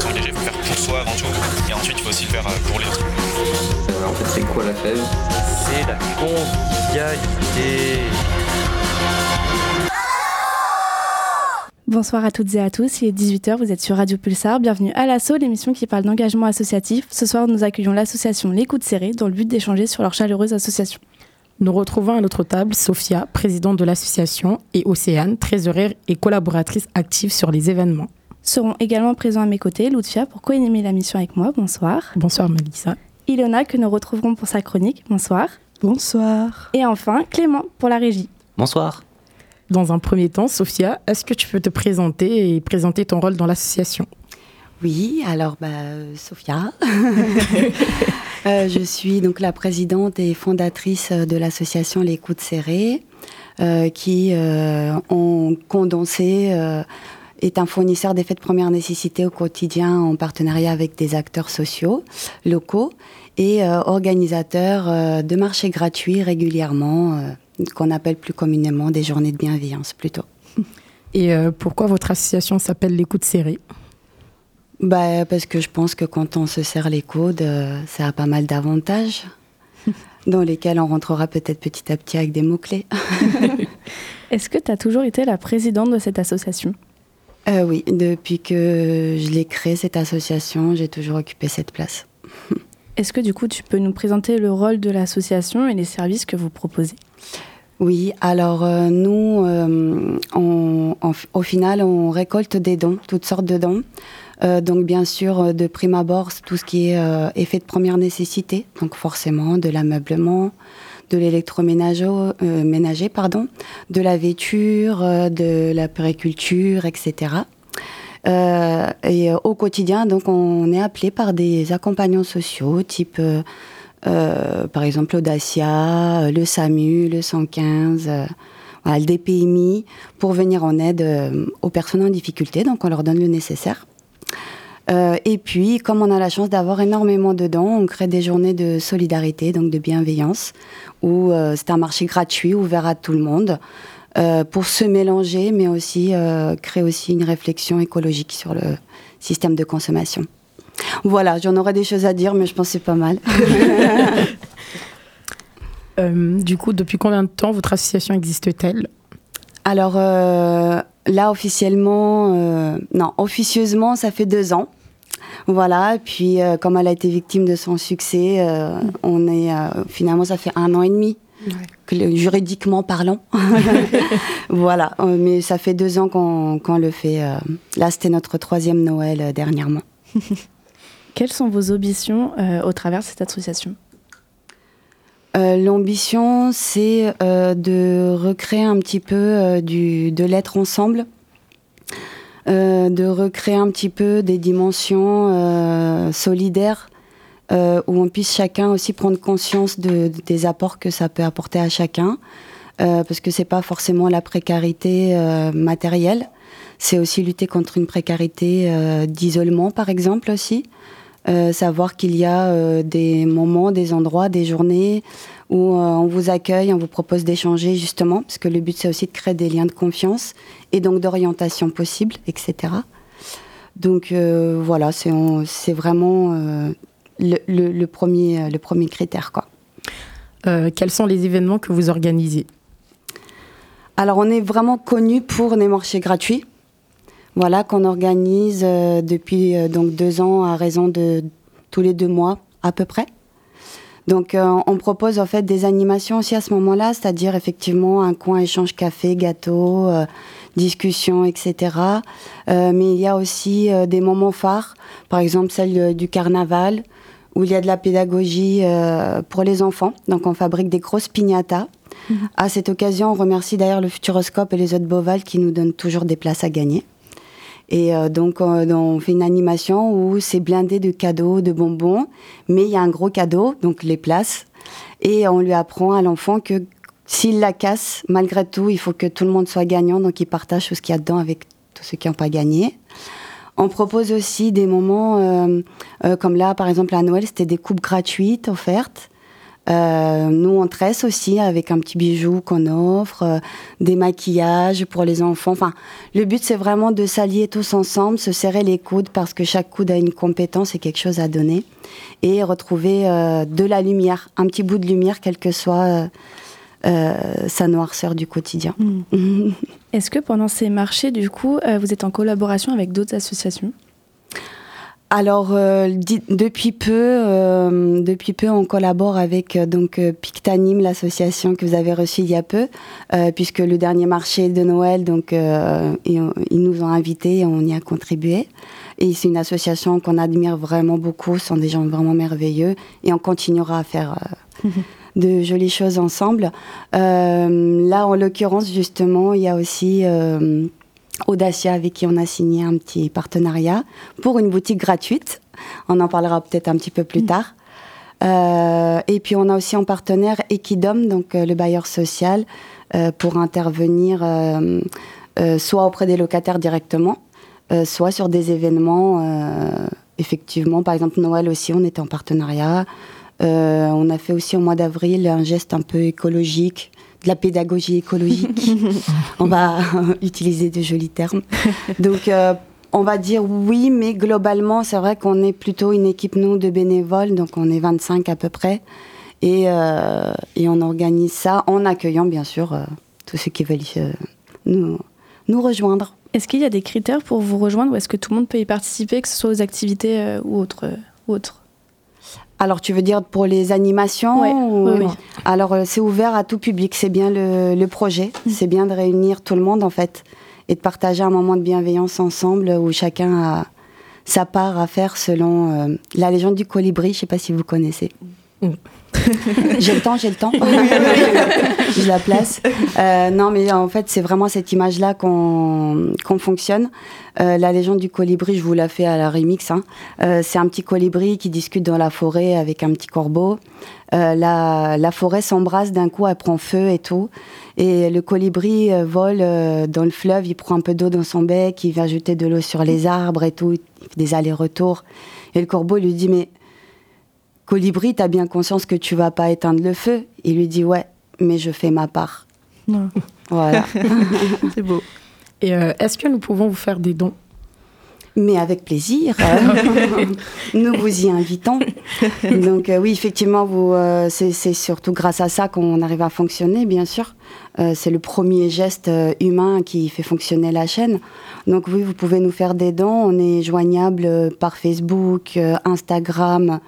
S'engager, il faut le faire pour soi avant tout. Et ensuite, il faut aussi le faire pour les autres. En fait, c'est quoi la fève? C'est la convivialité. Bonsoir à toutes et à tous, il est 18h, vous êtes sur Radio Pulsar, bienvenue à l'assaut, l'émission qui parle d'engagement associatif. Ce soir, nous accueillons l'association L'écoute serrée dans le but d'échanger sur leur chaleureuse association. Nous retrouvons à notre table Sophia, présidente de l'association, et Océane, trésorière et collaboratrice active sur les événements. Seront également présents à mes côtés Loutfia pour co-animer la mission avec moi. Bonsoir. Bonsoir Melissa. Ilona que nous retrouverons pour sa chronique. Bonsoir. Bonsoir. Et enfin Clément pour la régie. Bonsoir. Dans un premier temps, Sophia, est-ce que tu peux te présenter et présenter ton rôle dans l'association? Oui, alors bah, Sophia. euh, je suis donc la présidente et fondatrice de l'association L'écoute serrée, euh, qui, euh, en condensé, euh, est un fournisseur d'effets de première nécessité au quotidien en partenariat avec des acteurs sociaux locaux et euh, organisateur euh, de marchés gratuits régulièrement, euh, qu'on appelle plus communément des journées de bienveillance plutôt. Et euh, pourquoi votre association s'appelle l'écoute serrée bah, Parce que je pense que quand on se serre les coudes, euh, ça a pas mal d'avantages, dans lesquels on rentrera peut-être petit à petit avec des mots-clés. Est-ce que tu as toujours été la présidente de cette association? Euh, oui, depuis que je l'ai créée, cette association, j'ai toujours occupé cette place. Est-ce que du coup tu peux nous présenter le rôle de l'association et les services que vous proposez? Oui, alors euh, nous, euh, on- au final, on récolte des dons, toutes sortes de dons. Euh, donc bien sûr, de prime abord, tout ce qui est effet de première nécessité, donc forcément de l'ameublement, de l'électroménager, euh, de la vêture, euh, de la périculture, etc. Et euh, au quotidien, donc, on est appelé par des accompagnants sociaux, type, par exemple, Audacia, le SAMU, le 115, euh, voilà, le DPMI, pour venir en aide aux personnes en difficulté. Donc, on leur donne le nécessaire. Euh, et puis, comme on a la chance d'avoir énormément de dons, on crée des journées de solidarité, donc de bienveillance, où euh, c'est un marché gratuit, ouvert à tout le monde, euh, pour se mélanger, mais aussi créer aussi une réflexion écologique sur le système de consommation. Voilà, j'en aurais des choses à dire, mais je pense que c'est pas mal. Du coup, depuis combien de temps votre association existe-t-elle? Alors là, officiellement, euh, non, officieusement, ça fait deux ans. Voilà, puis euh, comme elle a été victime de son succès, euh, on est finalement ça fait un an et demi, juridiquement parlant. voilà, mais ça fait deux ans qu'on le fait. Là, c'était notre troisième Noël dernièrement. Quelles sont vos ambitions au travers de cette association? Euh, L'ambition, c'est euh, de recréer un petit peu euh, de l'être ensemble, de recréer un petit peu des dimensions solidaires où on puisse chacun aussi prendre conscience de, de- des apports que ça peut apporter à chacun, parce que c'est pas forcément la précarité matérielle, c'est aussi lutter contre une précarité d'isolement, par exemple aussi. Euh, savoir qu'il y a euh, des moments, des endroits, des journées où euh, on vous accueille, on vous propose d'échanger justement, parce que le but c'est aussi de créer des liens de confiance et donc d'orientation possible, etc. Donc voilà, c'est vraiment le, le- le premier, le premier critère. Quoi. Quels sont les événements que vous organisez? Alors, on est vraiment connu pour des marchés gratuits. Voilà, qu'on organise euh, depuis euh, donc deux ans à raison de tous les deux mois à peu près. Donc, euh, on propose en fait des animations aussi à ce moment-là, c'est-à-dire effectivement un coin échange café, gâteau, euh, discussion, etc. Euh, mais il y a aussi euh, des moments phares, par exemple celle du carnaval, où il y a de la pédagogie euh, pour les enfants. Donc, on fabrique des grosses piñatas. À cette occasion, on remercie d'ailleurs le Futuroscope et les autres Boval qui nous donnent toujours des places à gagner. Et euh, donc, euh, on fait une animation où c'est blindé de cadeaux, de bonbons, mais il y a un gros cadeau, donc les places. Et on lui apprend à l'enfant que s'ils la cassent, malgré tout, il faut que tout le monde soit gagnant, donc ils partagent tout ce qu'il y a dedans avec tous ceux qui n'ont pas gagné. On propose aussi des moments euh, euh, comme là, par exemple à Noël, c'était des coupes gratuites offertes. Euh, nous, on tresse aussi avec un petit bijou qu'on offre, euh, des maquillages pour les enfants. Enfin, le but, c'est vraiment de s'allier tous ensemble, se serrer les coudes parce que chaque coude a une compétence et quelque chose à donner. Et retrouver euh, de la lumière, un petit bout de lumière, quelle que soit sa noirceur du quotidien. Mm. Est-ce que pendant ces marchés, du coup, vous êtes en collaboration avec d'autres associations? Alors euh, depuis peu, euh, depuis peu, on collabore avec euh, donc euh, Pictanim, l'association que vous avez reçue il y a peu, euh, puisque le dernier marché de Noël, donc euh, ils, ils nous ont invités, et on y a contribué. Et c'est une association qu'on admire vraiment beaucoup, ce sont des gens vraiment merveilleux, et on continuera à faire. de jolies choses ensemble. Euh, là, en l'occurrence, justement, il y a aussi euh, Audacia avec qui on a signé un petit partenariat pour une boutique gratuite. On en parlera peut-être un petit peu plus tard. Euh, et puis on a aussi en partenaire Equidom, donc euh, le bailleur social, euh, pour intervenir euh, euh, soit auprès des locataires directement, euh, soit sur des événements. euh, effectivement, par exemple Noël aussi, on était en partenariat. Euh, on a fait aussi au mois d'avril un geste un peu écologique, de la pédagogie écologique. on va utiliser de jolis termes. Donc, euh, on va dire oui, mais globalement, c'est vrai qu'on est plutôt une équipe, nous, de bénévoles, donc on est 25 à peu près. Et, euh, et on organise ça en accueillant, bien sûr, euh, tous ceux qui veulent euh, nous, nous rejoindre. Est-ce qu'il y a des critères pour vous rejoindre ou est-ce que tout le monde peut y participer, que ce soit aux activités euh, ou autres euh, ou autres Alors, tu veux dire pour les animations Ouais, ou- oui, oui. Alors, euh, c'est ouvert à tout public. C'est bien le, le projet. Mm. C'est bien de réunir tout le monde, en fait, et de partager un moment de bienveillance ensemble où chacun a sa part à faire selon euh, la légende du colibri. Je sais pas si vous connaissez. J'ai le temps, j'ai le temps. je la place. Euh, non, mais en fait, c'est vraiment cette image-là qu'on qu'on fonctionne. Euh, la légende du colibri, je vous la fais à la remix. hein. Euh, c'est un petit colibri qui discute dans la forêt avec un petit corbeau. La, la forêt s'embrase d'un coup, elle prend feu et tout. Et le colibri vole dans le fleuve, il prend un peu d'eau dans son bec, il va jeter de l'eau sur les arbres et tout. Il fait des allers-retours. Et le corbeau lui dit Mais colibri, t'as bien conscience que tu vas pas éteindre le feu Il lui dit Ouais, mais je fais ma part. Non. Voilà. C'est beau. Et euh, est-ce que nous pouvons vous faire des dons? Mais avec plaisir. Nous vous y invitons. Donc euh, oui, effectivement, vous, euh, c'est surtout grâce à ça qu'on arrive à fonctionner, bien sûr. C'est le premier geste humain qui fait fonctionner la chaîne. Donc oui, vous pouvez nous faire des dons. On est joignable par Facebook, Instagram,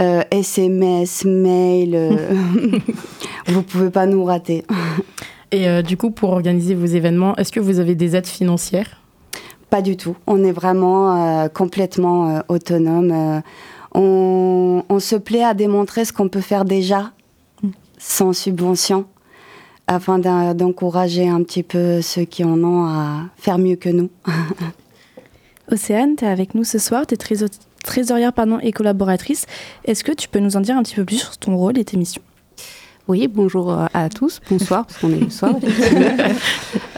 euh, SMS, mail. euh, vous pouvez pas nous rater. Et euh, du coup, pour organiser vos événements, est-ce que vous avez des aides financières? Pas du tout. On est vraiment euh, complètement euh, autonome. Euh, on, on se plaît à démontrer ce qu'on peut faire déjà sans subvention afin d'en- d'encourager un petit peu ceux qui en ont à faire mieux que nous. Océane, tu es avec nous ce soir, tu es trésorière pardon, et collaboratrice. Est-ce que tu peux nous en dire un petit peu plus sur ton rôle et tes missions? Oui, bonjour euh, à tous, bonsoir, parce qu'on est le soir.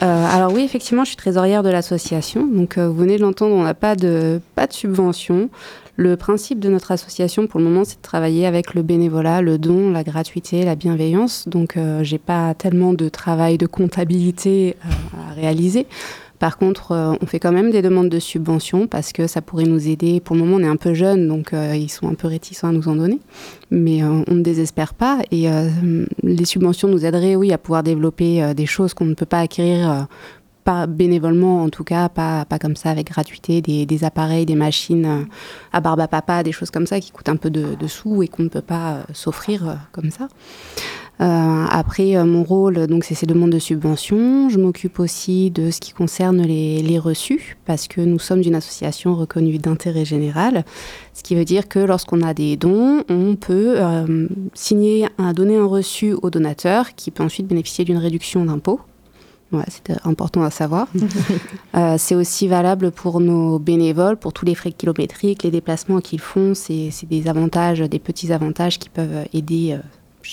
Euh, alors oui, effectivement, je suis trésorière de l'association. Donc euh, vous venez de l'entendre, on n'a pas de, pas de subvention. Le principe de notre association, pour le moment, c'est de travailler avec le bénévolat, le don, la gratuité, la bienveillance. Donc euh, j'ai pas tellement de travail de comptabilité euh, à réaliser. Par contre, euh, on fait quand même des demandes de subventions parce que ça pourrait nous aider. Pour le moment, on est un peu jeunes, donc euh, ils sont un peu réticents à nous en donner. Mais euh, on ne désespère pas. Et les subventions nous aideraient, oui, à pouvoir développer des choses qu'on ne peut pas acquérir, pas bénévolement en tout cas, pas, comme ça avec gratuité, des, appareils, des machines à barbe à papa, des choses comme ça qui coûtent un peu de, sous et qu'on ne peut pas s'offrir comme ça. Euh, après, euh, mon rôle, donc, c'est ces demandes de subventions. Je m'occupe aussi de ce qui concerne les, les reçus, parce que nous sommes une association reconnue d'intérêt général, ce qui veut dire que lorsqu'on a des dons, on peut euh, signer, un, donner un reçu au donateur, qui peut ensuite bénéficier d'une réduction d'impôt. Ouais, c'est important à savoir. Euh, c'est aussi valable pour nos bénévoles, pour tous les frais kilométriques, les déplacements qu'ils font. C'est c'est des avantages, des petits avantages qui peuvent aider euh,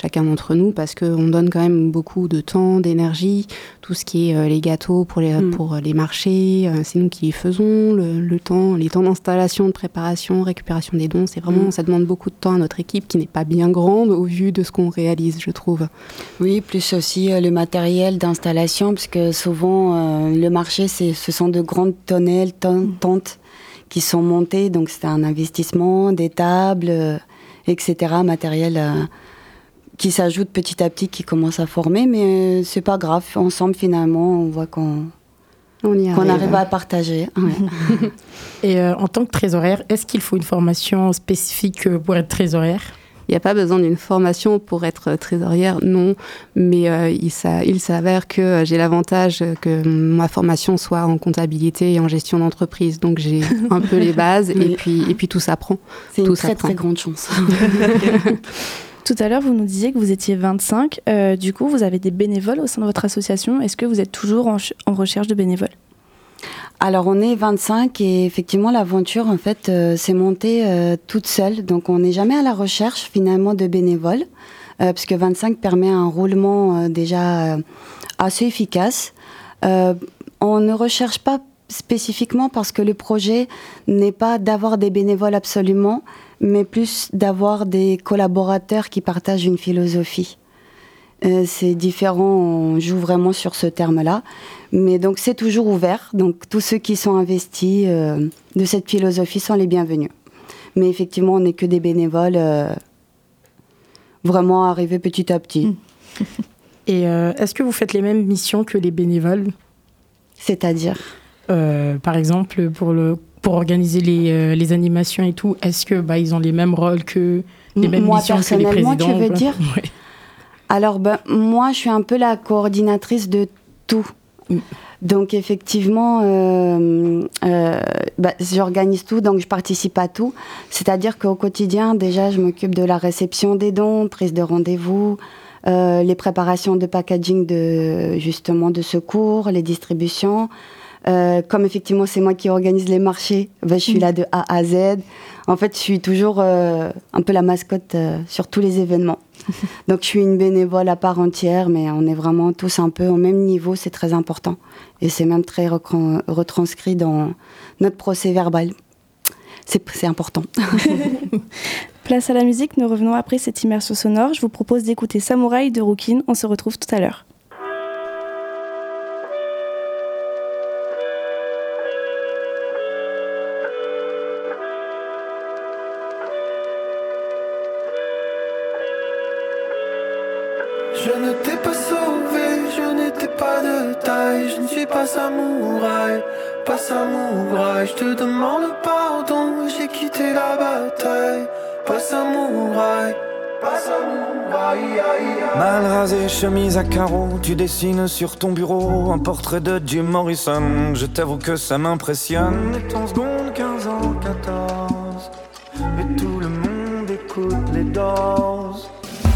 chacun d'entre nous parce qu'on donne quand même beaucoup de temps, d'énergie, tout ce qui est les gâteaux pour les, mm. pour les marchés, c'est nous qui les faisons, le, temps, les temps d'installation, de préparation, récupération des dons, c'est vraiment, mm. ça demande beaucoup de temps à notre équipe qui n'est pas bien grande au vu de ce qu'on réalise, je trouve. Oui, plus aussi le matériel d'installation, parce que souvent le marché, ce sont de grandes tonnelles, tentes qui sont montées, donc c'est un investissement, des tables etc., matériel euh, qui s'ajoute petit à petit, qui commence à former, mais euh, c'est pas grave. Ensemble, finalement, on voit qu'on on arrive à partager. Et euh, en tant que trésorière, est-ce qu'il faut une formation spécifique pour être trésorière? Il n'y a pas besoin d'une formation pour être trésorière, non. Mais il, il s'avère que j'ai l'avantage que ma formation soit en comptabilité et en gestion d'entreprise. Donc j'ai un peu les bases et, puis, et puis tout s'apprend. C'est une très très grande chance. Tout à l'heure, vous nous disiez que vous étiez 25. Euh, du coup, vous avez des bénévoles au sein de votre association. Est-ce que vous êtes toujours en, recherche de bénévoles? Alors on est 25 et effectivement l'aventure en fait euh, s'est montée euh, toute seule. Donc on n'est jamais à la recherche finalement de bénévoles euh, puisque 25 permet un roulement déjà assez efficace. on ne recherche pas spécifiquement parce que le projet n'est pas d'avoir des bénévoles absolument, mais plus d'avoir des collaborateurs qui partagent une philosophie. c'est différent, on joue vraiment sur ce terme-là. Mais donc c'est toujours ouvert. Donc tous ceux qui sont investis euh, de cette philosophie sont les bienvenus. Mais effectivement, on n'est que des bénévoles euh, vraiment arrivés petit à petit. Et euh, est-ce que vous faites les mêmes missions que les bénévoles? C'est-à-dire? Par exemple, pour, le, pour organiser les, les animations et tout, est-ce que bah, ils ont les mêmes rôles que les mêmes moi, missions que les présidents tu veux dire Alors, ben, moi, je suis un peu la coordinatrice de tout. Donc effectivement, euh, euh, bah, j'organise tout, donc je participe à tout. C'est-à-dire qu'au quotidien, déjà, je m'occupe de la réception des dons, prise de rendez-vous, euh, les préparations de packaging de justement de secours, les distributions. Comme effectivement c'est moi qui organise les marchés, bah, je suis là de A à Z. En fait, je suis toujours un peu la mascotte sur tous les événements. Donc je suis une bénévole à part entière, mais on est vraiment tous un peu au même niveau, c'est très important. Et c'est même très retranscrit dans notre procès verbal. C'est important. Place à la musique, nous revenons après cette immersion sonore. Je vous propose d'écouter Samouraï de Rookin. On se retrouve tout à l'heure. À carreaux, tu dessines sur ton bureau un portrait de Jim Morrison. Je t'avoue que ça m'impressionne. Et ton seconde, 15 ans, 14. Et tout le monde écoute les doses.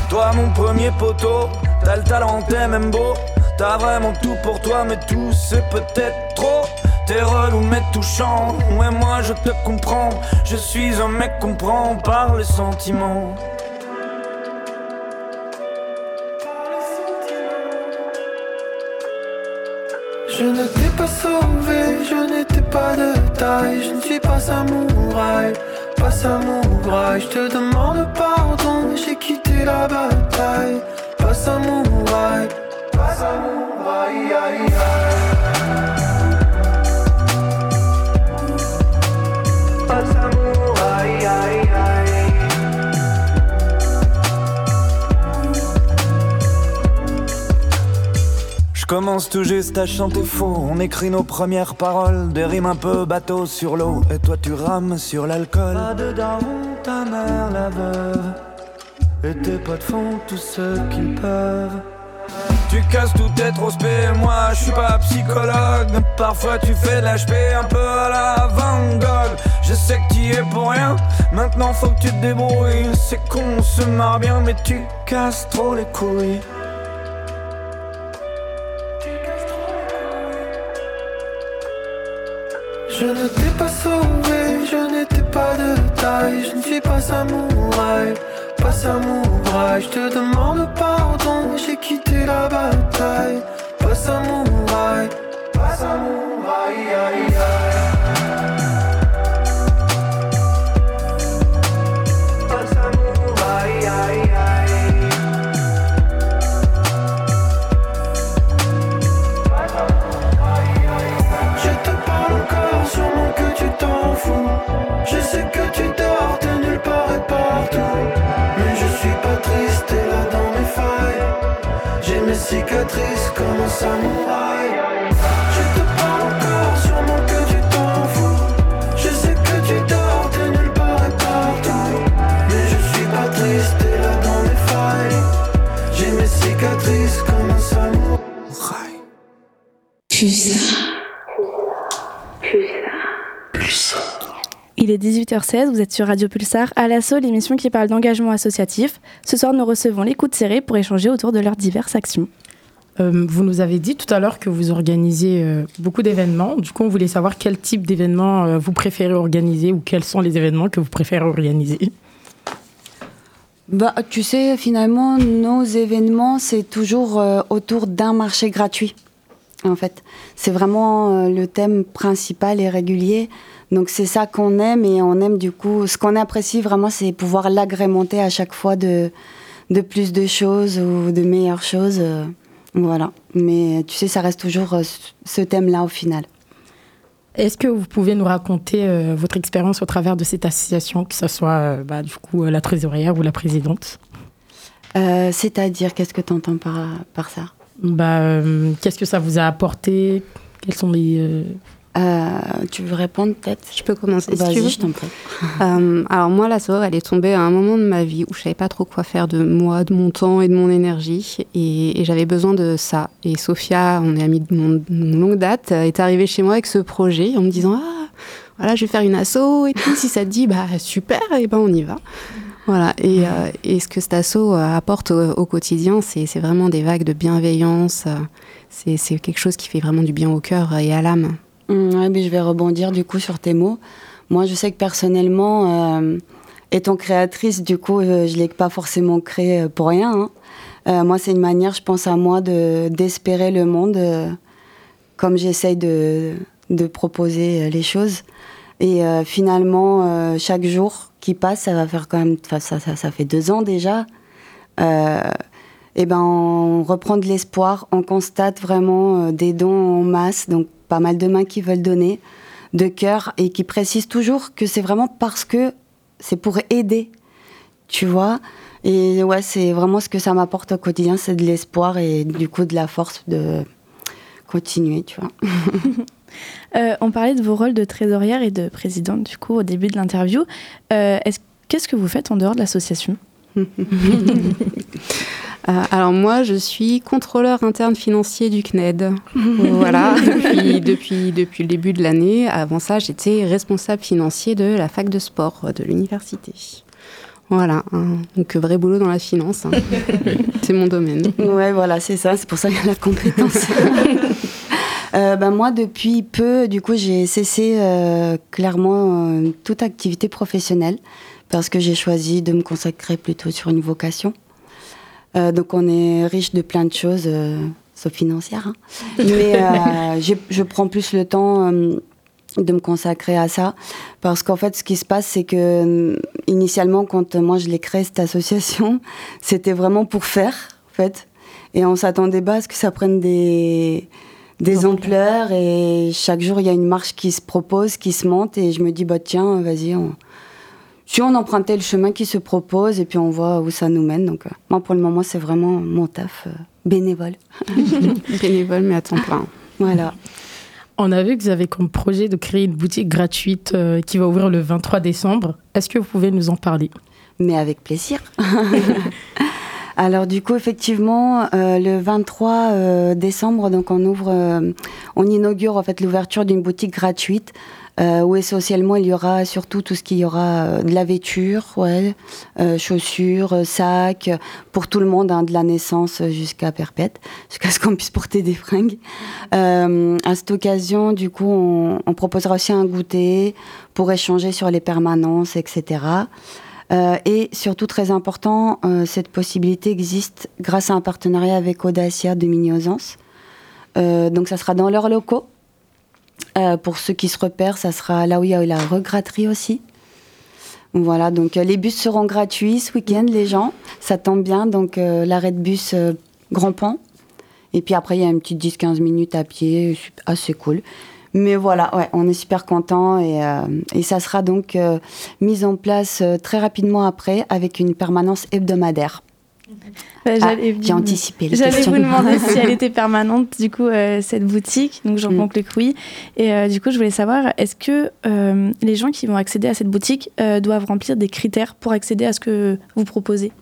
Toi, mon premier poteau, t'as le talent, t'es même beau. T'as vraiment tout pour toi, mais tout c'est peut-être trop. T'es relou mais touchant, ouais moi je te comprends. Je suis un mec comprend par les sentiments. Je ne t'ai pas sauvé, je n'étais pas de taille, je ne suis pas samouraï, pas samouraï. Je te demande pardon, j'ai quitté la bataille, pas samouraï. Je commence tout juste à chanter faux. On écrit nos premières paroles, des rimes un peu bateau sur l'eau. Et toi tu rames sur l'alcool. Pas de ta mère la veuve. Et tes potes font tout ce qu'ils peuvent. Tu casses tout trop spé, moi je suis pas psychologue parfois tu fais l'HP un peu à la Van Gogh Je sais que tu es pour rien, maintenant faut que tu te débrouilles C'est qu'on se marre bien mais tu casses trop les couilles Je ne t'ai pas sauvé, je n'étais pas de taille Je ne suis pas samouraï, pas samouraï Je te demande pardon, j'ai quitté la bataille. Pas samouraï, pas samouraï, aïe aïe. Cicatrices comme un samouraï. Je te parle encore, sûrement que tu t'en fous. Je sais que tu dors nulle part et partout. Mais je suis pas triste, et là dans mes failles. J'ai mes cicatrices comme un samouraï. Il est 18h16, vous êtes sur Radio Pulsar, à l'assaut, l'émission qui parle d'engagement associatif. Ce soir, nous recevons les coups de serré pour échanger autour de leurs diverses actions. Euh, vous nous avez dit tout à l'heure que vous organisiez euh, beaucoup d'événements. Du coup, on voulait savoir quel type d'événements euh, vous préférez organiser ou quels sont les événements que vous préférez organiser. Bah, tu sais, finalement, nos événements, c'est toujours euh, autour d'un marché gratuit. En fait, c'est vraiment euh, le thème principal et régulier. Donc c'est ça qu'on aime et on aime du coup. Ce qu'on apprécie vraiment, c'est pouvoir l'agrémenter à chaque fois de, de plus de choses ou de meilleures choses. euh, voilà. Mais tu sais, ça reste toujours euh, ce thème-là au final. Est-ce que vous pouvez nous raconter euh, votre expérience au travers de cette association, que ce soit euh, bah, du coup euh, la trésorière ou la présidente? Euh, C'est-à-dire, qu'est-ce que tu entends par, par ça? Bah, euh, Qu'est-ce que ça vous a apporté? Quels sont les... euh, tu veux répondre peut-être Je peux commencer si tu veux. je t'en prie. Euh, alors moi, la elle est tombée à un moment de ma vie où je savais pas trop quoi faire de moi, de mon temps et de mon énergie, et, et j'avais besoin de ça. Et Sophia, on est amis de mon, longue date, euh, est arrivée chez moi avec ce projet en me disant ah voilà, je vais faire une asso et puis si ça te dit bah super, et ben on y va. Voilà, et, euh, et ce que cet asso euh, apporte au, au quotidien, c'est vraiment des vagues de bienveillance. c'est quelque chose qui fait vraiment du bien au cœur et à l'âme. Ouais, mais je vais rebondir du coup sur tes mots. Moi, je sais que personnellement, euh, étant créatrice, du coup, euh, je l'ai pas forcément créé euh, pour rien. hein. Moi, c'est une manière, je pense à moi, de d'espérer le monde comme j'essaye de, de proposer les choses. Et finalement, chaque jour qui passe, ça va faire quand même, ça, ça, ça fait deux ans déjà. Et ben, on reprend de l'espoir, on constate vraiment des dons en masse, donc pas mal de mains qui veulent donner, de cœur, et qui précisent toujours que c'est vraiment parce que c'est pour aider, tu vois. Et ouais, c'est vraiment ce que ça m'apporte au quotidien, c'est de l'espoir et du coup de la force de continuer, tu vois. Euh, on parlait de vos rôles de trésorière et de présidente, du coup, au début de l'interview. Euh, est-ce- Qu'est-ce que vous faites en dehors de l'association? Euh, alors moi, je suis contrôleur interne financier du CNED. voilà, depuis, depuis, depuis le début de l'année. Avant ça, j'étais responsable financier de la fac de sport de l'université. Voilà, hein. donc vrai boulot dans la finance. hein. C'est mon domaine. Ouais, voilà, c'est ça, c'est pour ça qu'il y a la compétence. Euh, ben, moi, depuis peu, du coup, j'ai cessé euh, clairement euh, toute activité professionnelle parce que j'ai choisi de me consacrer plutôt sur une vocation. Euh, donc, on est riche de plein de choses, euh, sauf financières. hein. Mais euh, j'ai- je prends plus le temps euh, de me consacrer à ça parce qu'en fait, ce qui se passe, c'est que initialement, quand moi je l'ai créé cette association, c'était vraiment pour faire, en fait. Et on s'attendait pas à ce que ça prenne des, des ampleurs. Et chaque jour, il y a une marche qui se propose, qui se monte. Et je me dis, bah tiens, vas-y, on... si on empruntait le chemin qui se propose, et puis on voit où ça nous mène. Donc, euh, moi, pour le moment, c'est vraiment mon taf euh, bénévole. Bénévole, mais à temps plein. Voilà. On a vu que vous avez comme projet de créer une boutique gratuite euh, qui va ouvrir le 23 décembre. Est-ce que vous pouvez nous en parler? Mais avec plaisir. Alors du coup, effectivement, euh, le 23 euh, décembre, donc on ouvre, euh, on inaugure en fait l'ouverture d'une boutique gratuite euh, où essentiellement il y aura surtout tout ce qu'il y aura euh, de la vêture, ouais, euh, chaussures, sacs, pour tout le monde, hein, de la naissance jusqu'à perpète, jusqu'à ce qu'on puisse porter des fringues. À cette occasion, du coup, on, proposera aussi un goûter pour échanger sur les permanences, etc. Et surtout très important, cette possibilité existe grâce à un partenariat avec Audacia de Mignozance. Donc ça sera dans leurs locaux. Euh, pour ceux qui se repèrent, ça sera là où il y a la regratterie aussi. Voilà, donc euh, les bus seront gratuits ce week-end, les gens. Ça tombe bien, donc euh, l'arrêt de bus Grand Pont. Et puis après, il y a une petite 10-15 minutes à pied, assez cool. Mais voilà, ouais, on est super contents et, ça sera donc mis en place très rapidement après avec une permanence hebdomadaire. Bah, Ah, j'allais- anticipé les J'allais vous demander si elle était permanente, du coup, euh, cette boutique. Donc, j'en Mm. conclus que oui. Et euh, du coup, je voulais savoir, est-ce que euh, les gens qui vont accéder à cette boutique doivent remplir des critères pour accéder à ce que vous proposez?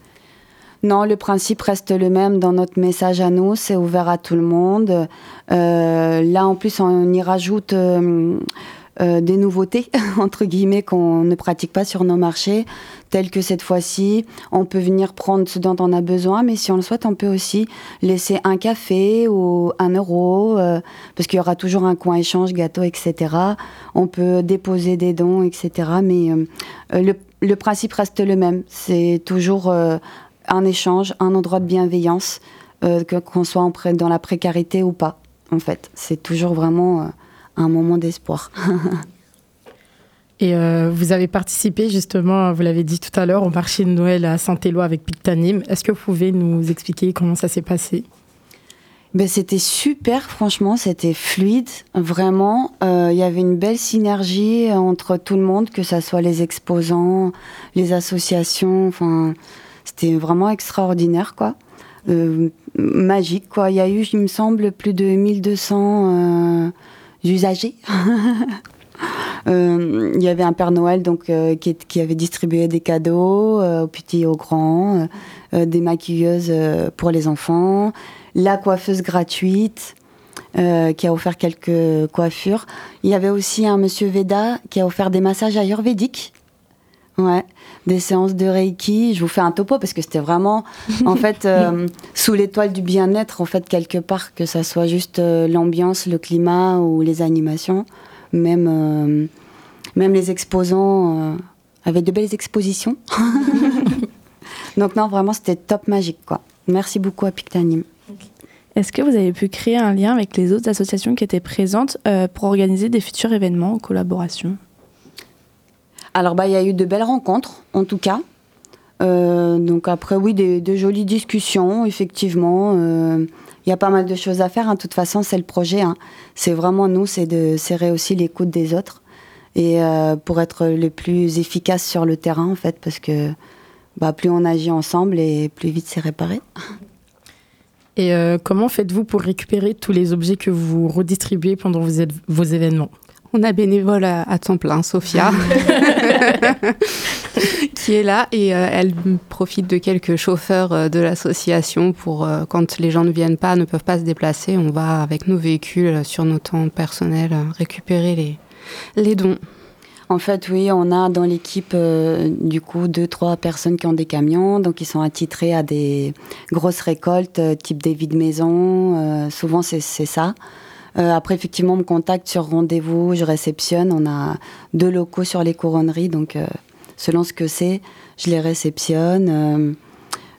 Non, le principe reste le même dans notre message à nous, c'est ouvert à tout le monde. Là, en plus, on y rajoute euh, des nouveautés, entre guillemets, qu'on ne pratique pas sur nos marchés, telles que cette fois-ci, on peut venir prendre ce dont on a besoin, mais si on le souhaite, on peut aussi laisser un café ou un euro, euh, parce qu'il y aura toujours un coin échange, gâteau, etc. On peut déposer des dons, etc. Mais euh, le, principe reste le même, c'est toujours... un échange, un endroit de bienveillance, qu'on soit dans la précarité ou pas, en fait. C'est toujours vraiment un moment d'espoir. Et euh, vous avez participé justement, vous l'avez dit tout à l'heure, au marché de Noël à Saint-Éloi avec Pictanim. Est-ce que vous pouvez nous expliquer comment ça s'est passé? Ben, c'était super, franchement, c'était fluide, vraiment. Euh, Il y avait une belle synergie entre tout le monde, que ce soit les exposants, les associations, enfin, c'était vraiment extraordinaire, quoi. Euh, magique, quoi. Il y a eu, il me semble, plus de 1200 usagers. Euh, Il y avait un Père Noël donc euh, qui, avait distribué des cadeaux euh, aux petits et aux grands, euh, des maquilleuses pour les enfants, la coiffeuse gratuite qui a offert quelques coiffures. Il y avait aussi un monsieur Veda qui a offert des massages ayurvédiques. Ouais, des séances de Reiki. Je vous fais un topo parce que c'était vraiment, en fait, euh, sous l'étoile du bien-être, en fait, quelque part, que ça soit juste euh, l'ambiance, le climat ou les animations. Même, euh, même les exposants avaient de belles expositions. Donc, non, vraiment, c'était top magique, quoi. Merci beaucoup à Pictanim. Est-ce que vous avez pu créer un lien avec les autres associations qui étaient présentes pour organiser des futurs événements en collaboration Alors, bah, il y a eu de belles rencontres, en tout cas. Euh, donc après, oui, des, de jolies discussions, effectivement. Euh, Il y a pas mal de choses à faire. hein. De toute façon, c'est le projet. hein. C'est vraiment nous, c'est de serrer aussi l'écoute des autres. Et euh, pour être le plus efficace sur le terrain, en fait, parce que bah, plus on agit ensemble et plus vite c'est réparé. Et comment faites-vous pour récupérer tous les objets que vous redistribuez pendant vos événements? On a bénévole à, à temps plein, Sophia, qui est là et euh, elle profite de quelques chauffeurs euh, de l'association pour euh, quand les gens ne viennent pas, ne peuvent pas se déplacer, on va avec nos véhicules sur nos temps personnels récupérer les, les dons. En fait, oui, on a dans l'équipe euh, du coup deux, trois personnes qui ont des camions, donc ils sont attitrés à des grosses récoltes, euh, type des vides maison. euh, souvent, c'est c'est ça. Euh, après, effectivement, on me contacte sur rendez-vous, je réceptionne. On a deux locaux sur les couronneries, donc euh, selon ce que c'est, je les réceptionne.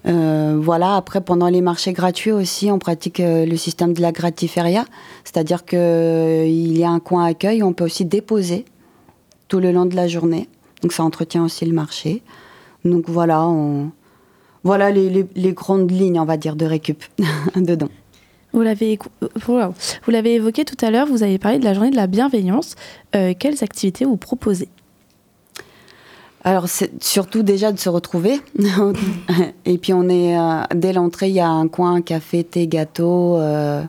Euh, voilà, après, pendant les marchés gratuits aussi, on pratique le système de la gratiféria, c'est-à-dire qu'il y a un coin accueil, on peut aussi déposer tout le long de la journée. Donc ça entretient aussi le marché. Donc voilà, on... voilà les- les grandes lignes, on va dire, de récup dedans. Vous l'avez euh. Vous l'avez évoqué tout à l'heure, vous avez parlé de la journée de la bienveillance. Euh, quelles activités vous proposez? Alors c'est surtout déjà de se retrouver. Et puis on est euh, dès l'entrée, il y a un coin café, thé, gâteau euh,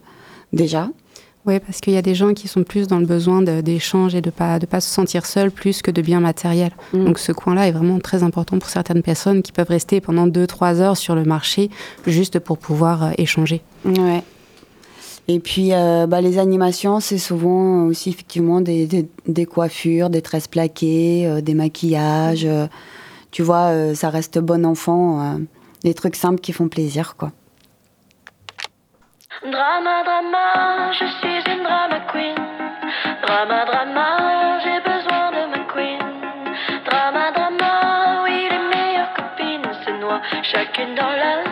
déjà. Oui, parce qu'il y a des gens qui sont plus dans le besoin de- d'échange et de pas de pas se sentir seuls plus que de biens matériels. Mm. Donc ce coin-là est vraiment très important pour certaines personnes qui peuvent rester pendant 2-3 heures sur le marché juste pour pouvoir euh, échanger. Ouais. Et puis euh, bah, les animations, c'est souvent aussi effectivement des, des, des coiffures, des tresses plaquées, euh, des maquillages. euh, tu vois, euh, ça reste bon enfant. euh, des trucs simples qui font plaisir, quoi. Drama, drama, je suis une drama queen. Drama, drama, j'ai besoin de ma queen. Drama, drama, oui, les meilleurs chacune dans leur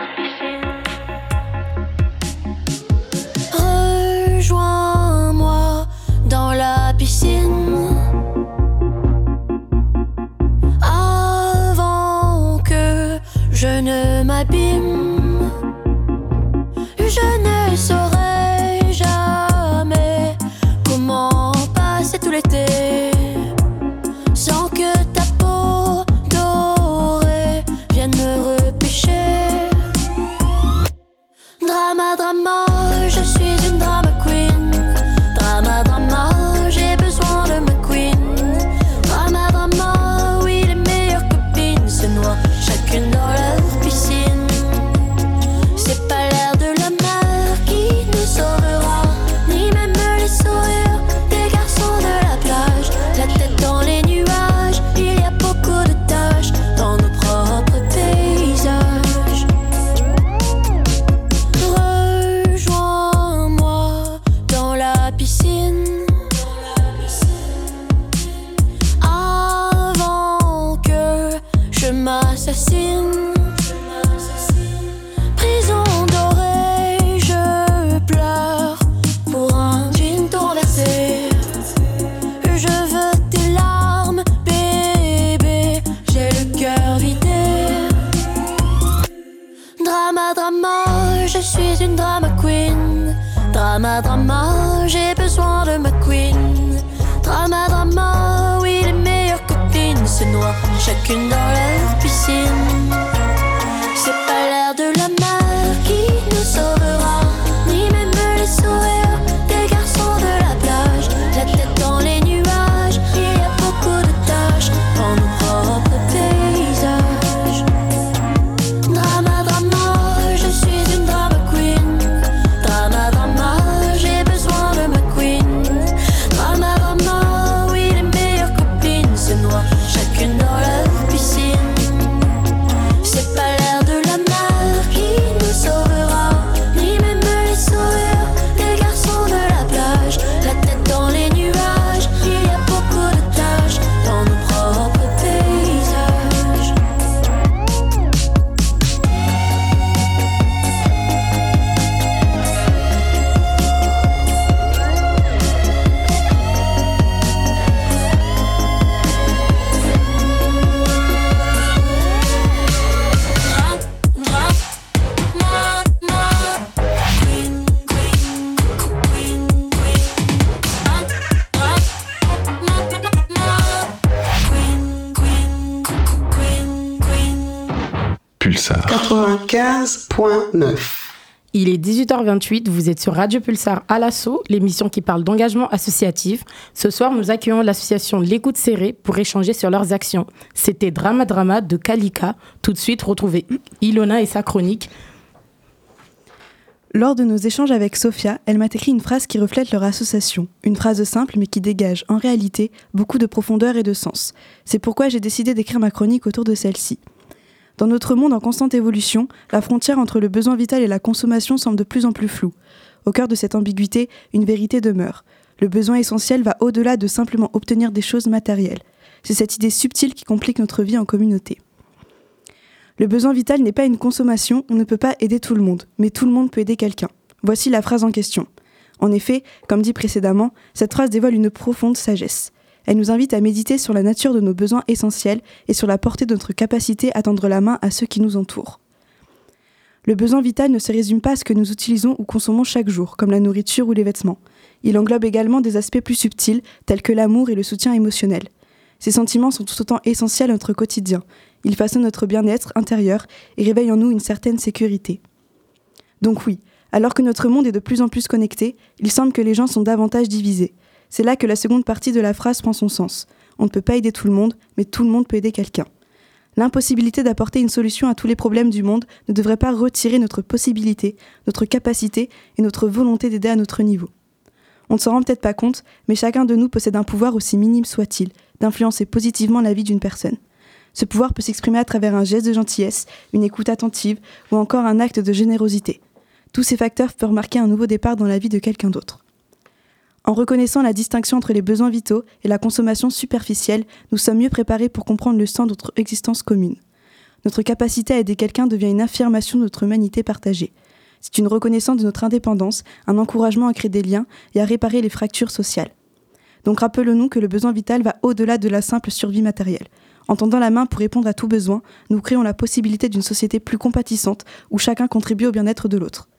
est 18h28, vous êtes sur Radio Pulsar à l'assaut, l'émission qui parle d'engagement associatif. Ce soir, nous accueillons l'association L'écoute serrée pour échanger sur leurs actions. C'était Drama Drama de Kalika. Tout de suite, retrouvez Ilona et sa chronique. Lors de nos échanges avec Sophia, elle m'a écrit une phrase qui reflète leur association. Une phrase simple mais qui dégage, en réalité, beaucoup de profondeur et de sens. C'est pourquoi j'ai décidé d'écrire ma chronique autour de celle-ci. Dans notre monde en constante évolution, la frontière entre le besoin vital et la consommation semble de plus en plus floue. Au cœur de cette ambiguïté, une vérité demeure. Le besoin essentiel va au-delà de simplement obtenir des choses matérielles. C'est cette idée subtile qui complique notre vie en communauté. Le besoin vital n'est pas une consommation, on ne peut pas aider tout le monde, mais tout le monde peut aider quelqu'un. Voici la phrase en question. En effet, comme dit précédemment, cette phrase dévoile une profonde sagesse. Elle nous invite à méditer sur la nature de nos besoins essentiels et sur la portée de notre capacité à tendre la main à ceux qui nous entourent. Le besoin vital ne se résume pas à ce que nous utilisons ou consommons chaque jour, comme la nourriture ou les vêtements. Il englobe également des aspects plus subtils, tels que l'amour et le soutien émotionnel. Ces sentiments sont tout autant essentiels à notre quotidien. Ils façonnent notre bien-être intérieur et réveillent en nous une certaine sécurité. Donc oui, alors que notre monde est de plus en plus connecté, il semble que les gens sont davantage divisés. C'est là que la seconde partie de la phrase prend son sens. On ne peut pas aider tout le monde, mais tout le monde peut aider quelqu'un. L'impossibilité d'apporter une solution à tous les problèmes du monde ne devrait pas retirer notre possibilité, notre capacité et notre volonté d'aider à notre niveau. On ne s'en rend peut-être pas compte, mais chacun de nous possède un pouvoir aussi minime soit-il, d'influencer positivement la vie d'une personne. Ce pouvoir peut s'exprimer à travers un geste de gentillesse, une écoute attentive ou encore un acte de générosité. Tous ces facteurs peuvent marquer un nouveau départ dans la vie de quelqu'un d'autre. En reconnaissant la distinction entre les besoins vitaux et la consommation superficielle, nous sommes mieux préparés pour comprendre le sens de notre existence commune. Notre capacité à aider quelqu'un devient une affirmation de notre humanité partagée. C'est une reconnaissance de notre indépendance, un encouragement à créer des liens et à réparer les fractures sociales. Donc rappelons-nous que le besoin vital va au-delà de la simple survie matérielle. En tendant la main pour répondre à tout besoin, nous créons la possibilité d'une société plus compatissante où chacun contribue au bien-être de l'autre.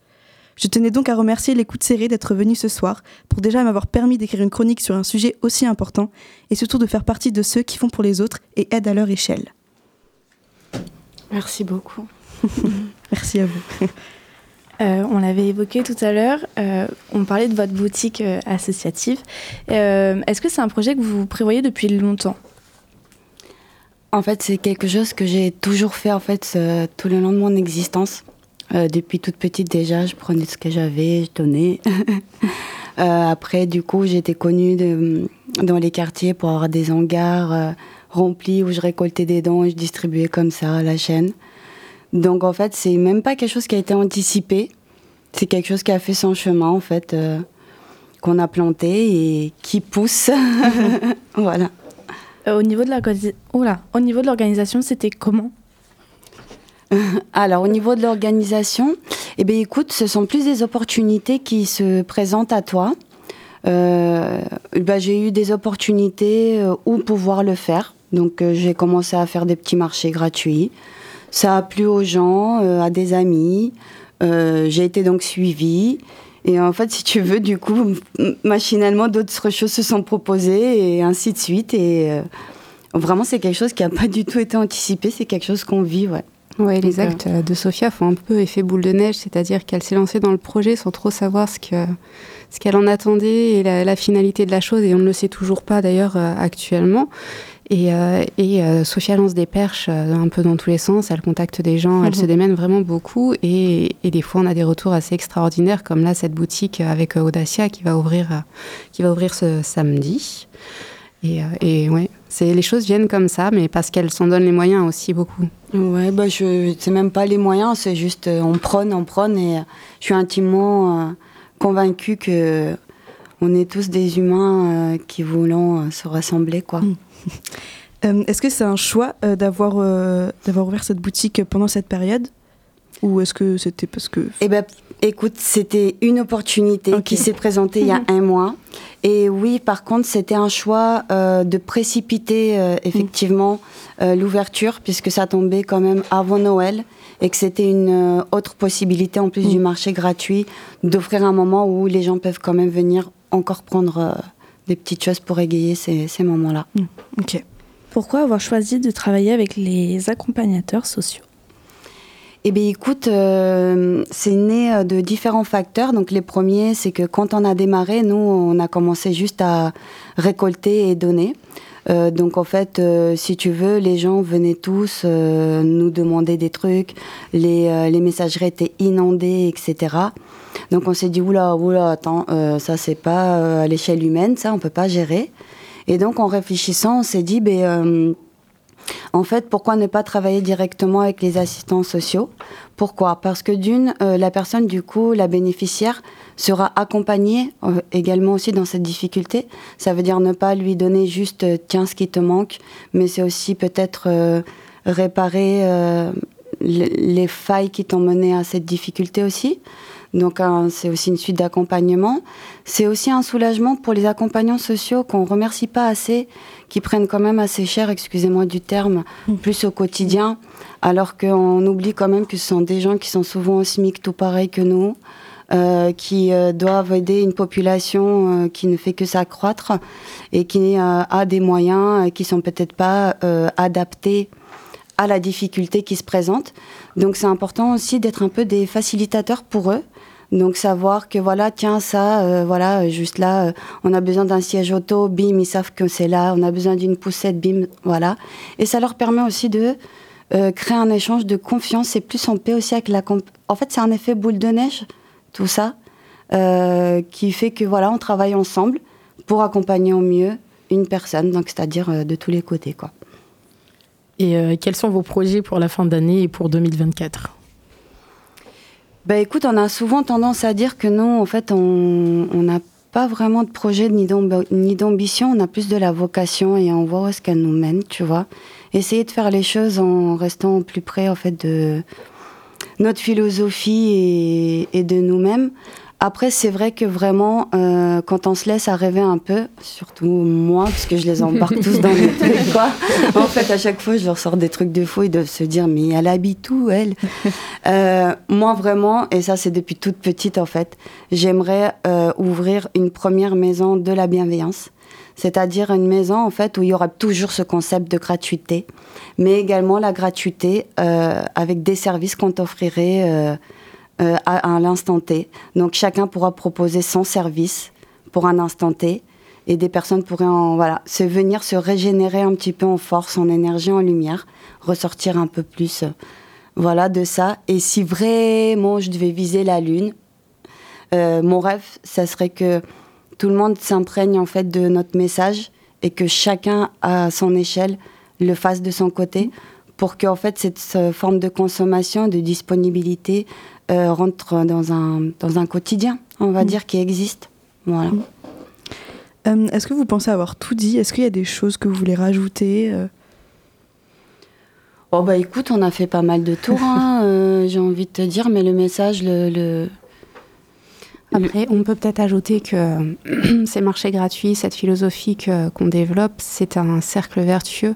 Je tenais donc à remercier l'écoute serrée d'être venu ce soir pour déjà m'avoir permis d'écrire une chronique sur un sujet aussi important et surtout de faire partie de ceux qui font pour les autres et aident à leur échelle. Merci beaucoup. Merci à vous. Euh, on l'avait évoqué tout à l'heure, euh, on parlait de votre boutique euh, associative. Euh, Est-ce que c'est un projet que vous prévoyez depuis longtemps? En fait, c'est quelque chose que j'ai toujours fait en fait euh, tout le long de mon existence. Euh, depuis toute petite déjà, je prenais ce que j'avais, je donnais. Euh, après, du coup, j'étais connue de- dans les quartiers pour avoir des hangars euh, remplis où je récoltais des dons et je distribuais comme ça à la chaîne. Donc en fait, c'est même pas quelque chose qui a été anticipé. C'est quelque chose qui a fait son chemin en fait, qu'on a planté et qui pousse. voilà. Au niveau de l'organi- Oula, au niveau de l'organisation, c'était comment? Alors, au niveau de l'organisation, eh bien, écoute, ce sont plus des opportunités qui se présentent à toi. Euh, bah, j'ai eu des opportunités euh, où pouvoir le faire. Donc, euh, j'ai commencé à faire des petits marchés gratuits. Ça a plu aux gens, euh, à des amis. J'ai été donc suivie. Et en fait, si tu veux, du coup, machinalement, d'autres choses se sont proposées et ainsi de suite. Et vraiment, c'est quelque chose qui n'a pas du tout été anticipé. C'est quelque chose qu'on vit, ouais. Ouais, les Donc, euh, actes de Sophia font un peu effet boule de neige, c'est-à-dire qu'elle s'est lancée dans le projet sans trop savoir ce que ce qu'elle en attendait et la, la finalité de la chose, et on ne le sait toujours pas d'ailleurs euh, actuellement. Et, euh, et euh, Sophia lance des perches euh, un peu dans tous les sens, elle contacte des gens, elle Mhm. se démène vraiment beaucoup, et, et des fois on a des retours assez extraordinaires, comme là cette boutique avec euh, Audacia qui va ouvrir, euh, qui va ouvrir ce samedi. Et, euh, et ouais, c'est les choses viennent comme ça, mais parce qu'elle s'en donne les moyens aussi beaucoup. Ouais, bah je c'est même pas les moyens, c'est juste euh, on prône, on prône et euh, je suis intimement euh, convaincue que on est tous des humains qui voulons se rassembler quoi. Euh, est-ce que c'est un choix euh, d'avoir euh, d'avoir ouvert cette boutique pendant cette période? Ou est-ce que c'était parce que... Eh ben, écoute, c'était une opportunité qui s'est présentée il y a un mois. Et oui, par contre, c'était un choix euh, de précipiter euh, effectivement euh, l'ouverture, puisque ça tombait quand même avant Noël, et que c'était une autre possibilité, en plus du marché gratuit, d'offrir un moment où les gens peuvent quand même venir encore prendre des petites choses pour égayer ces, ces moments-là. Ok. Pourquoi avoir choisi de travailler avec les accompagnateurs sociaux? Eh bien, écoute, euh, c'est né euh, de différents facteurs. Donc, les premiers, c'est que quand on a démarré, nous, on a commencé juste à récolter et donner. Euh, donc, en fait, euh, si tu veux, les gens venaient tous euh, nous demander des trucs. Les, euh, les messageries étaient inondées, etc. Donc, on s'est dit, oula, oula, attends, euh, ça, c'est pas à l'échelle humaine, ça, on peut pas gérer. Et donc, en réfléchissant, on s'est dit, ben. En fait, pourquoi ne pas travailler directement avec les assistants sociaux? Pourquoi? Parce que d'une, euh, la personne, du coup, la bénéficiaire, sera accompagnée euh, également aussi dans cette difficulté. Ça veut dire ne pas lui donner juste euh, tiens ce qui te manque, mais c'est aussi peut-être réparer le- les failles qui t'ont mené à cette difficulté aussi. Donc hein, c'est aussi une suite d'accompagnement. C'est aussi un soulagement pour les accompagnants sociaux qu'on remercie pas assez, qui prennent quand même assez cher, excusez-moi du terme, plus au quotidien, alors qu'on oublie quand même que ce sont des gens qui sont souvent au SMIC tout pareil que nous, euh, qui euh, doivent aider une population euh, qui ne fait que s'accroître et qui a des moyens euh, qui sont peut-être pas adaptés à la difficulté qui se présente. Donc c'est important aussi d'être un peu des facilitateurs pour eux. Donc savoir que voilà, tiens, ça, euh, voilà, juste là, euh, on a besoin d'un siège auto, bim, ils savent que c'est là, on a besoin d'une poussette, bim, voilà. Et ça leur permet aussi de euh, créer un échange de confiance et plus en paix aussi avec la... En fait, c'est un effet boule de neige, tout ça, qui fait que voilà, on travaille ensemble pour accompagner au mieux une personne, donc c'est-à-dire de tous les côtés, quoi. Et quels sont vos projets pour la fin d'année et pour 2024 Bah écoute, on a souvent tendance à dire que non, en fait, on n'a pas vraiment de projet ni d'amb- ni d'ambition, on a plus de la vocation et on voit où est-ce qu'elle nous mène, tu vois. essayer de faire les choses en restant plus près en fait de notre philosophie et de nous-mêmes. Après, c'est vrai que vraiment, euh, quand on se laisse à rêver un peu, surtout moi, parce que je les embarque tous dans mes trucs, quoi. En fait, à chaque fois, je leur sors des trucs de faux, ils doivent se dire, mais elle habite où, elle? Euh, Moi, vraiment, et ça, c'est depuis toute petite, en fait, j'aimerais euh, ouvrir une première maison de la bienveillance. C'est-à-dire une maison, en fait, où il y aura toujours ce concept de gratuité, mais également la gratuité euh, avec des services qu'on t'offrirait euh, euh, à, l'instant T. Donc chacun pourra proposer son service pour un instant T et des personnes pourraient en, voilà, se venir se régénérer un petit peu en force, en énergie, en lumière, ressortir un peu plus euh, voilà, de ça. Et si vraiment je devais viser la Lune, euh, mon rêve, ça serait que tout le monde s'imprègne en fait de notre message et que chacun à son échelle le fasse de son côté pour que en fait cette forme de consommation, de disponibilité euh, rentre dans un, dans un quotidien, on va Mm. dire, qui existe. Voilà. Euh, Est-ce que vous pensez avoir tout dit? Est-ce qu'il y a des choses que vous voulez rajouter euh? Oh bah écoute, on a fait pas mal de tours, hein, euh, j'ai envie de te dire, mais le message, le... le... Après, on peut peut-être ajouter que ces marchés gratuits, cette philosophie que- qu'on développe, c'est un cercle vertueux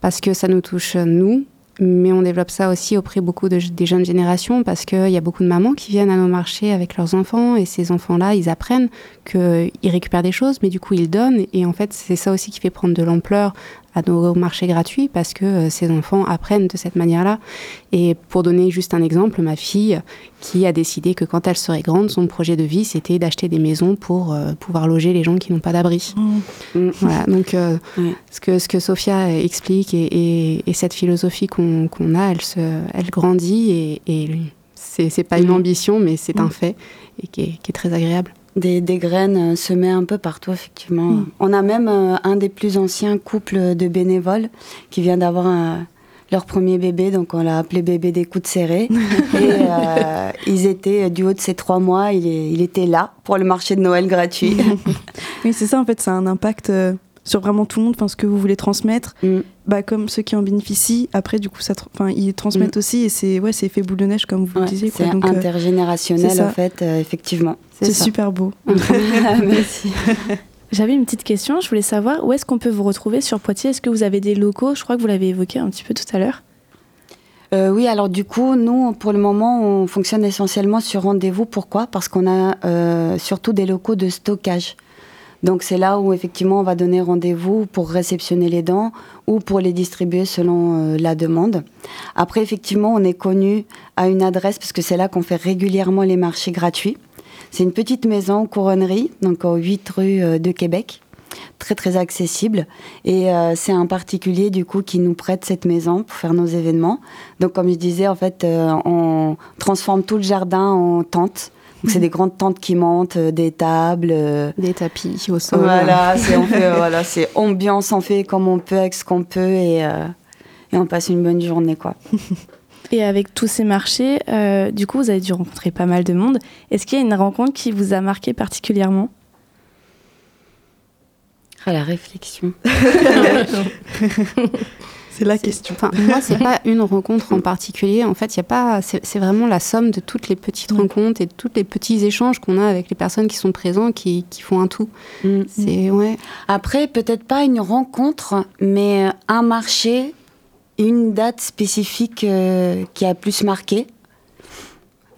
parce que ça nous touche nous, mais on développe ça aussi auprès beaucoup de, des jeunes générations parce qu'il y a beaucoup de mamans qui viennent à nos marchés avec leurs enfants et ces enfants-là, ils apprennent qu'ils récupèrent des choses, mais du coup ils donnent. Et en fait c'est ça aussi qui fait prendre de l'ampleur à nos marchés gratuits parce que euh, ces enfants apprennent de cette manière-là. Et pour donner juste un exemple, ma fille qui a décidé que quand elle serait grande, son projet de vie c'était d'acheter des maisons pour euh, pouvoir loger les gens qui n'ont pas d'abri. Mm. Voilà, donc euh, ce, que, ce que Sophia explique et, et- et cette philosophie qu'on a, elle, se, elle grandit et, et c'est pas une Mm. ambition, mais c'est un fait et qui est, qui est très agréable. Des, des graines euh, semées un peu partout, effectivement. Mm. On a même euh, un des plus anciens couples de bénévoles qui vient d'avoir un- leur premier bébé, donc on l'a appelé bébé des coudes serrés. Et euh, ils étaient, du haut de ces trois mois, il, est- il était là pour le marché de Noël gratuit. Oui, c'est ça, en fait, ça a un impact euh, sur vraiment tout le monde, enfin, ce que vous voulez transmettre. Bah, comme ceux qui en bénéficient, après, du coup, ça, tra- enfin, ils transmettent Mm. aussi, et c'est ouais, c'est effet boule de neige, comme vous le disiez. c'est euh, intergénérationnel, en fait, euh, effectivement. C'est super beau. Merci. J'avais une petite question, je voulais savoir où est-ce qu'on peut vous retrouver sur Poitiers? Est-ce que vous avez des locaux? Je crois que vous l'avez évoqué un petit peu tout à l'heure. Euh, oui, alors du coup, nous, pour le moment, on fonctionne essentiellement sur rendez-vous. Pourquoi? Parce qu'on a euh, surtout des locaux de stockage. Donc c'est là où effectivement on va donner rendez-vous pour réceptionner les dents ou pour les distribuer selon euh, la demande. Après, effectivement, on est connu à une adresse parce que c'est là qu'on fait régulièrement les marchés gratuits. C'est une petite maison couronnerie, donc au 8 rue euh, de Québec très très accessible et euh, c'est un particulier du coup qui nous prête cette maison pour faire nos événements. Donc comme je disais en fait on transforme tout le jardin en tente. Donc c'est des grandes tentes qui montent, euh, des tables, euh, des tapis au sol. Voilà, c'est on fait, euh, voilà, c'est ambiance, on fait comme on peut avec ce qu'on peut et, euh, et on passe une bonne journée quoi. Et avec tous ces marchés, euh, du coup, vous avez dû rencontrer pas mal de monde. Est-ce qu'il y a une rencontre qui vous a marqué particulièrement? Ah, la réflexion. c'est la question. Enfin, moi, c'est pas une rencontre en particulier. En fait, il y a pas. C'est vraiment la somme de toutes les petites rencontres et de tous les petits échanges qu'on a avec les personnes qui sont présentes qui, qui font un tout. C'est ouais. Après, peut-être pas une rencontre, mais un marché, une date spécifique euh, qui a plus marqué.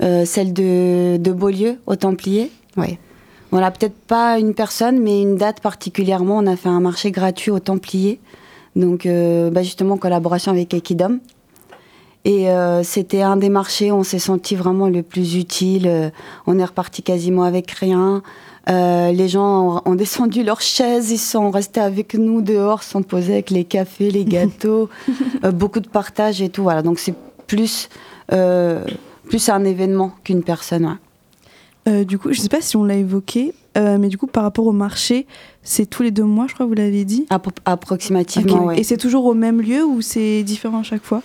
Euh, celle de, de Beaulieu, au Templier. Ouais. Voilà, peut-être pas une personne, mais une date particulièrement. On a fait un marché gratuit au Templier. Donc, euh, bah, justement, en collaboration avec Equidom. Et euh, c'était un des marchés où on s'est senti vraiment le plus utile. Euh, on est reparti quasiment avec rien. Euh, les gens ont, ont descendu leurs chaises, ils sont restés avec nous dehors, sont posés avec les cafés, les gâteaux, euh, beaucoup de partage et tout. Voilà, donc c'est plus, euh, plus un événement qu'une personne. ouais. Euh, du coup, je sais pas si on l'a évoqué, euh, mais du coup, par rapport au marché, c'est tous les deux mois, je crois, vous l'avez dit Approximativement, ouais. Et c'est toujours au même lieu ou c'est différent à chaque fois?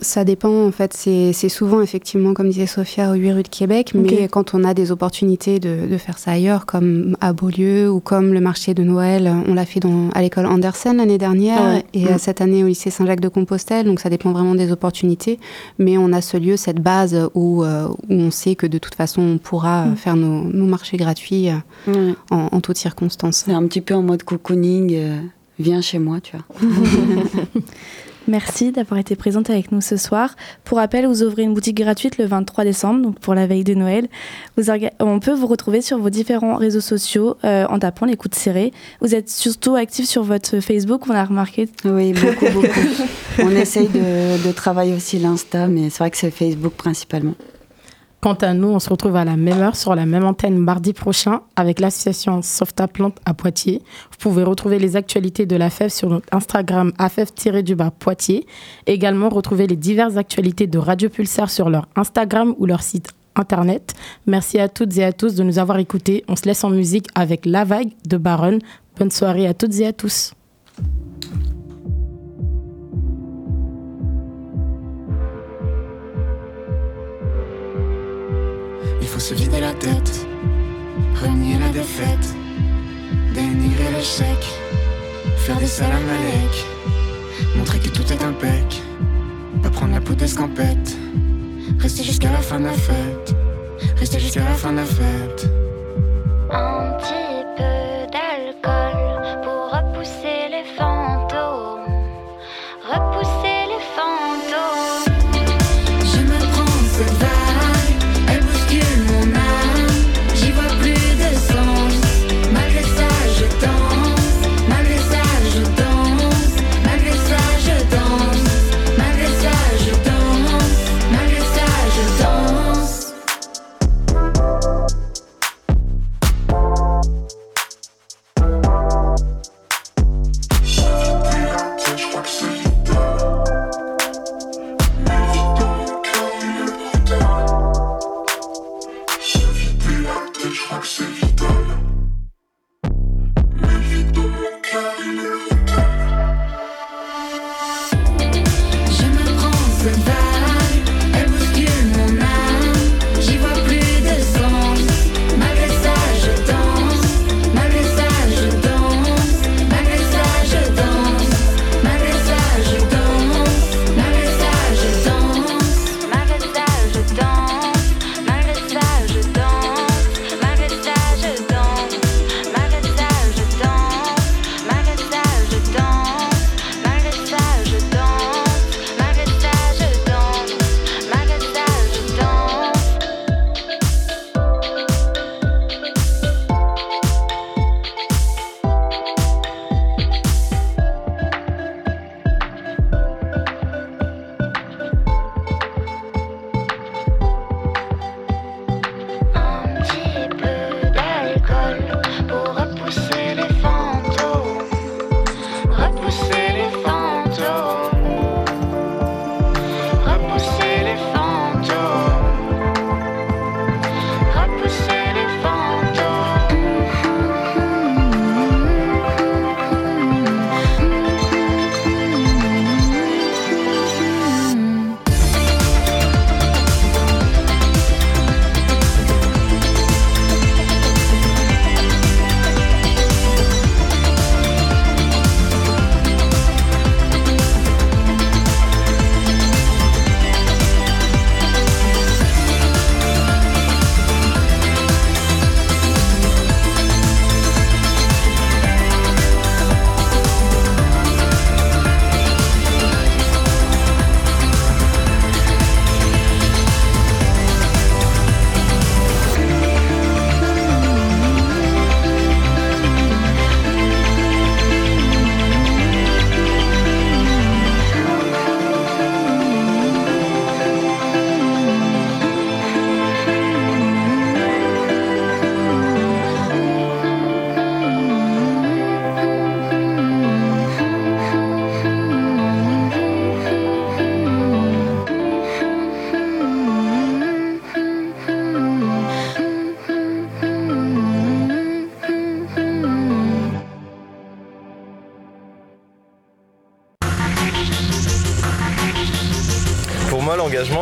Ça dépend, en fait, c'est souvent effectivement, comme disait Sophia, au 8 rue de Québec, mais quand on a des opportunités de, de faire ça ailleurs, comme à Beaulieu ou comme le marché de Noël, on l'a fait dans, à l'école Andersen l'année dernière Ah ouais. et Mm. euh, cette année au lycée Saint-Jacques-de-Compostelle, donc ça dépend vraiment des opportunités, mais on a ce lieu, cette base où, euh, où on sait que de toute façon on pourra Mm. faire nos, nos marchés gratuits euh, en, en toutes circonstances. C'est un petit peu en mode cocooning. euh, viens chez moi, tu vois. Merci d'avoir été présente avec nous ce soir. Pour rappel, vous ouvrez une boutique gratuite le 23 décembre, donc pour la veille de Noël. On peut vous retrouver sur vos différents réseaux sociaux euh, en tapant les coups de serré. Vous êtes surtout actif sur votre Facebook, on a remarqué. Oui, beaucoup, beaucoup. On essaye de travailler aussi l'Insta, mais c'est vrai que c'est Facebook principalement. Quant à nous, on se retrouve à la même heure sur la même antenne mardi prochain avec l'association Softa Plante à Poitiers. Vous pouvez retrouver les actualités de la FEF sur notre Instagram AFEF-du-bas Poitiers. Également, retrouver les diverses actualités de Radio Pulsar sur leur Instagram ou leur site internet. Merci à toutes et à tous de nous avoir écoutés. On se laisse en musique avec La Vague de Baron. Bonne soirée à toutes et à tous. Il faut se vider la tête, renier la défaite, dénigrer l'échec, faire des salam alek, montrer que tout est impec, pas prendre la peau d'escampette, rester jusqu'à la fin de la fête, rester jusqu'à la fin de la fête.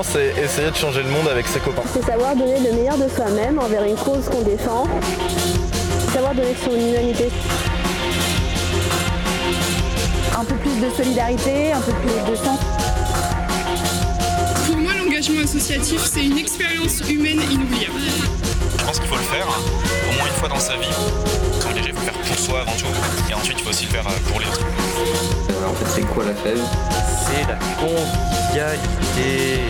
C'est essayer de changer le monde avec ses copains. C'est savoir donner le meilleur de soi-même envers une cause qu'on défend. Savoir donner son humanité. Un peu plus de solidarité, un peu plus de sens. Pour moi, l'engagement associatif, c'est une expérience humaine inoubliable. Je pense qu'il faut le faire au moins une fois dans sa vie. S'engager, il faut le faire pour soi avant tout. Et ensuite, il faut aussi le faire euh, pour les autres. En fait, c'est quoi la fève? C'est la convivialité.